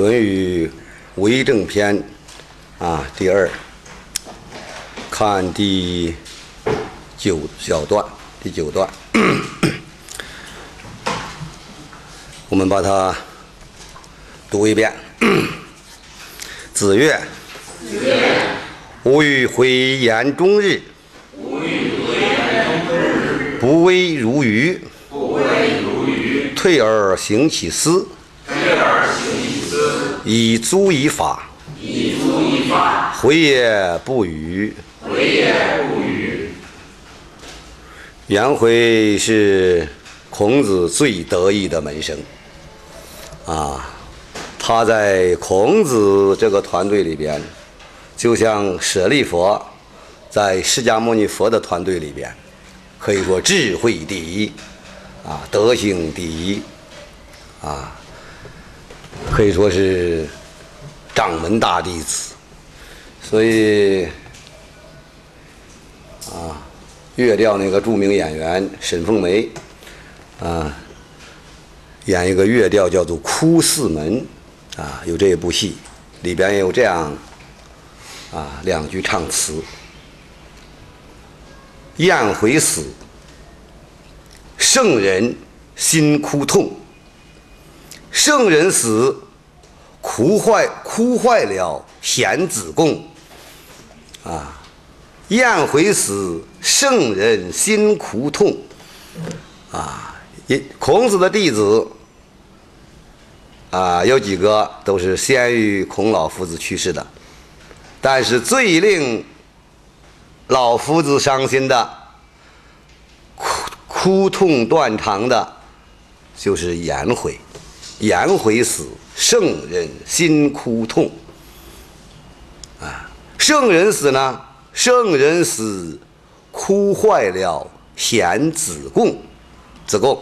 论语为政篇啊，第二，看第九小段，第九段，我们把它读一遍。子曰：“吾欲回言终日，不为如鱼，退而行其思。”以足以法，以祖以法回也不语。颜回是孔子最得意的门生，啊，他在孔子这个团队里边，就像舍利佛在释迦牟尼佛的团队里边，可以说智慧第一，啊，德行第一，啊。可以说是掌门大弟子，所以啊，越调那个著名演员沈凤梅啊，演一个越调叫做《哭四门》啊，有这一部戏，里边有这样啊两句唱词：燕回死，圣人心哭痛。圣人死，哭坏哭坏了贤子贡。啊，燕回死，圣人心苦痛。啊，孔子的弟子啊，有几个都是先于孔老夫子去世的，但是最令老夫子伤心的、哭哭痛断肠的，就是颜回。颜回死，圣人心哭痛。啊，圣人死呢？圣人死，哭坏了贤子贡。子贡，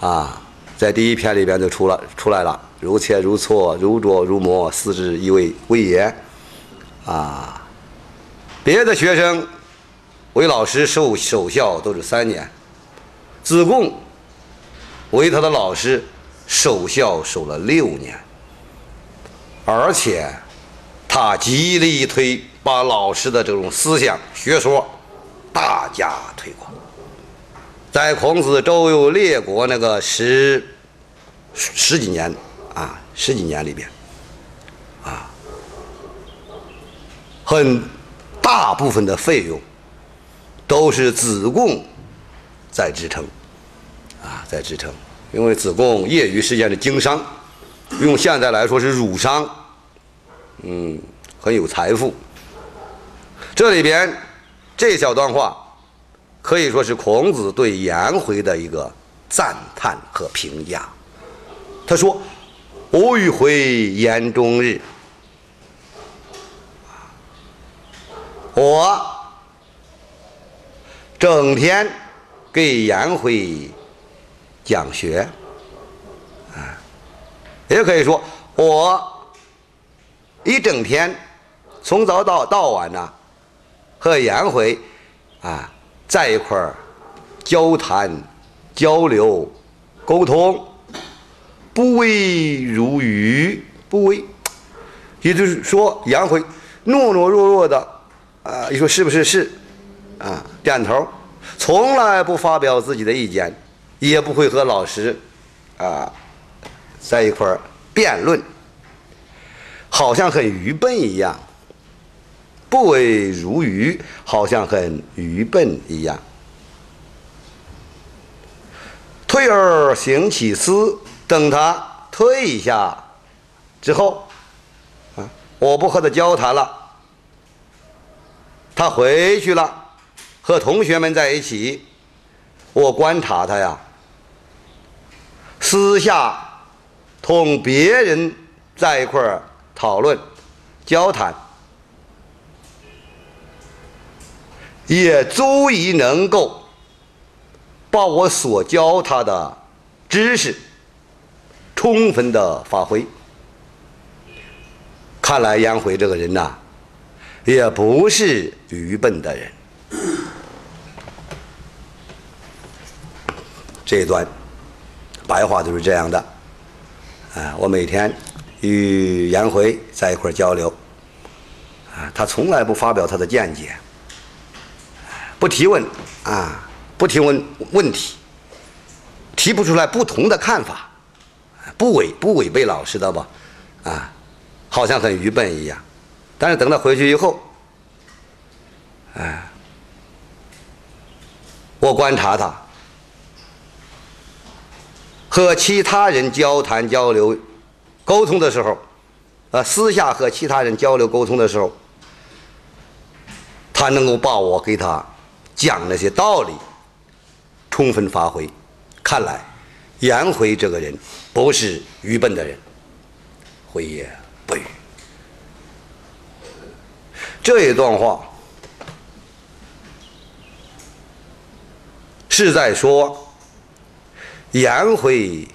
啊，在第一篇里边就出了出来了。如切如磋，如琢如磨，斯之以为为也。啊，别的学生为老师受守孝都是三年，子贡为他的老师。守孝守了六年，而且他极力推把老师的这种思想学说大加推广。在孔子周游列国那个十十几年啊，十几年里边，啊，很大部分的费用都是子贡在支撑，啊，在支撑。因为子贡业余时间的经商，用现在来说是儒商，嗯，很有财富。这里边这小段话可以说是孔子对颜回的一个赞叹和评价。他说：“吾欲回言终日，我整天给颜回。”讲学，啊，也可以说我一整天从早到到晚呢，和颜回啊在一块儿交谈、交流、沟通，不为如鱼，不为，也就是说颜回懦懦弱弱的啊，你说是不是？是啊，点头，从来不发表自己的意见。也不会和老师，啊，在一块儿辩论，好像很愚笨一样，不为如愚，好像很愚笨一样。退而行其思，等他退一下之后，啊，我不和他交谈了，他回去了，和同学们在一起，我观察他呀。私下同别人在一块儿讨论、交谈，也足以能够把我所教他的知识充分的发挥。看来颜回这个人呐，也不是愚笨的人。这段。白话就是这样的，啊，我每天与颜回在一块交流，啊，他从来不发表他的见解，不提问。啊，不提问问题，提不出来不同的看法，不违不违背老师的吧，啊，好像很愚笨一样，但是等他回去以后，哎，我观察他。和其他人交谈交流、沟通的时候，呃，私下和其他人交流沟通的时候，他能够把我给他讲那些道理充分发挥。看来颜回这个人不是愚笨的人，回也不语。这一段话是在说。颜回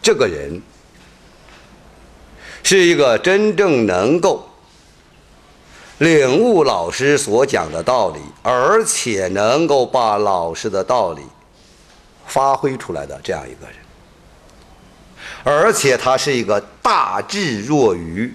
这个人是一个真正能够领悟老师所讲的道理，而且能够把老师的道理发挥出来的这样一个人，而且他是一个大智若愚、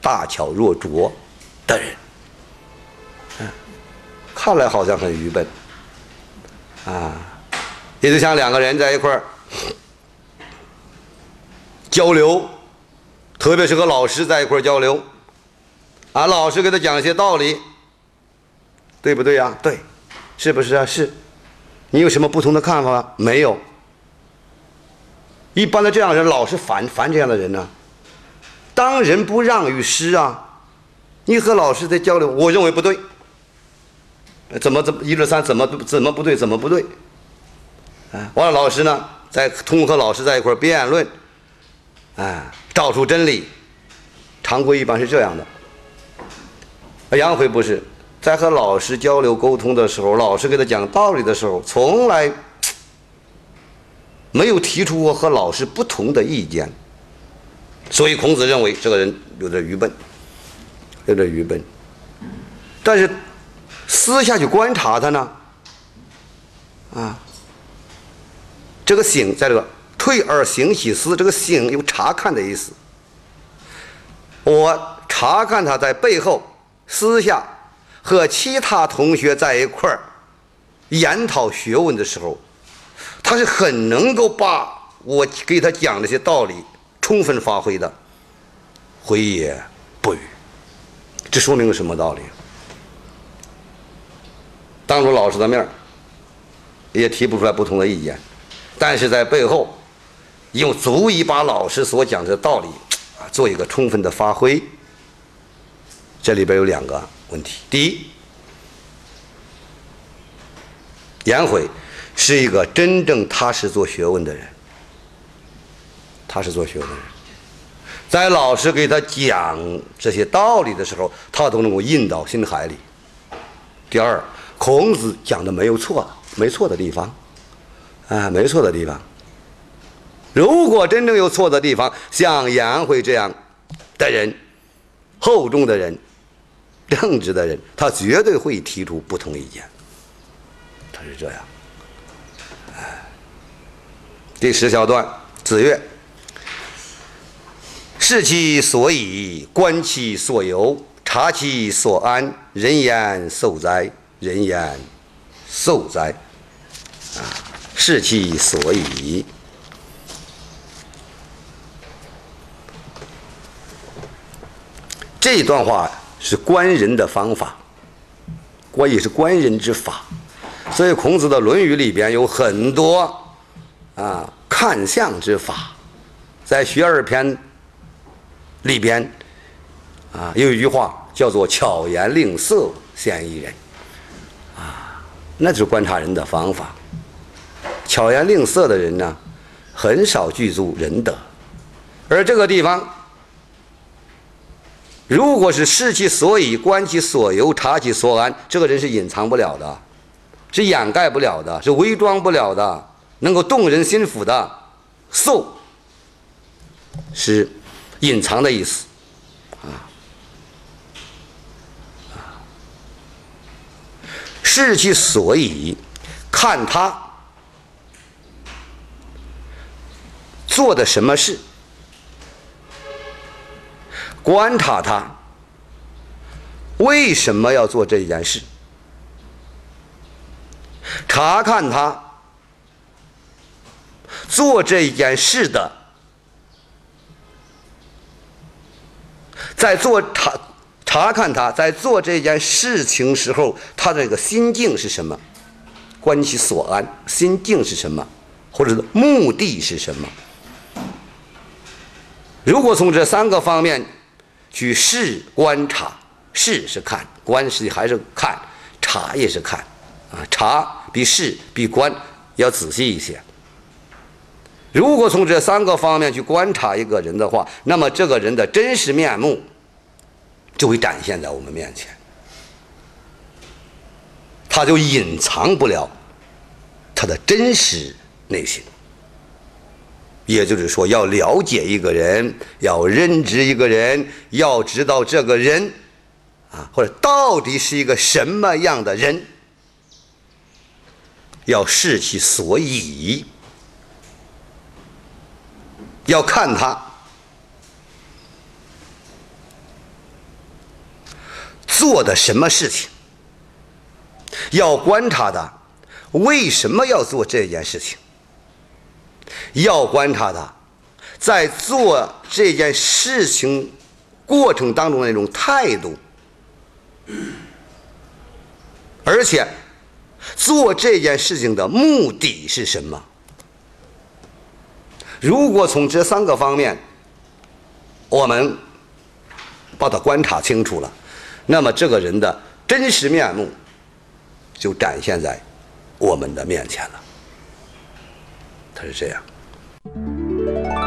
大巧若拙的人。嗯，看来好像很愚笨啊。也就像两个人在一块儿交流，特别是和老师在一块儿交流，啊，老师给他讲一些道理，对不对呀？对，是不是啊？是。你有什么不同的看法？没有。一般的这样人，老是烦烦这样的人呢。当仁不让于师啊！你和老师在交流，我认为不对。怎么怎么一二三怎么怎么不对？怎么不对？完了，老师呢，在通过和老师在一块辩论，哎，找出真理。常规一般是这样的。杨辉不是在和老师交流沟通的时候，老师给他讲道理的时候，从来没有提出过和老师不同的意见。所以孔子认为这个人有点愚笨，有点愚笨。但是私下去观察他呢，啊。这个“醒”在这个“退而行其思”，这个“醒”有查看的意思。我查看他在背后私下和其他同学在一块儿研讨学问的时候，他是很能够把我给他讲这些道理充分发挥的。回也不语，这说明了什么道理？当着老师的面也提不出来不同的意见。但是在背后，又足以把老师所讲的道理啊做一个充分的发挥。这里边有两个问题：第一，颜回是一个真正踏实做学问的人，踏实做学问的，在老师给他讲这些道理的时候，他都能够印到心海里。第二，孔子讲的没有错，没错的地方。啊，没错的地方。如果真正有错的地方，像颜回这样的人，厚重的人，正直的人，他绝对会提出不同意见。他是这样。第十小段，子曰：“视其所以，观其所由，察其所安。人言受哉！人言受哉！”啊。视其所以，这段话是观人的方法，观也是观人之法。所以孔子的《论语》里边有很多啊看相之法。在《学而篇》里边啊有一句话叫做“巧言令色，鲜矣仁”，啊，那就是观察人的方法。巧言令色的人呢，很少具足仁德，而这个地方，如果是视其所以，观其所由，察其所安，这个人是隐藏不了的，是掩盖不了的，是伪装不了的，能够动人心腑的，受是隐藏的意思，啊，视其所以，看他。做的什么事观察他为什么要做这件事，查看他做这件事的，在做查查看他在做这件事情时候，他这个心境是什么？观其所安，心境是什么？或者目的是什么？如果从这三个方面去试观察，试是看，观是还是看，察也是看，啊，察比试比观要仔细一些。如果从这三个方面去观察一个人的话，那么这个人的真实面目就会展现在我们面前，他就隐藏不了他的真实。内心，也就是说，要了解一个人，要认知一个人，要知道这个人，啊，或者到底是一个什么样的人，要视其所以，要看他做的什么事情，要观察他为什么要做这件事情。要观察他，在做这件事情过程当中那种态度，而且做这件事情的目的是什么？如果从这三个方面，我们把它观察清楚了，那么这个人的真实面目就展现在我们的面前了。他是这样。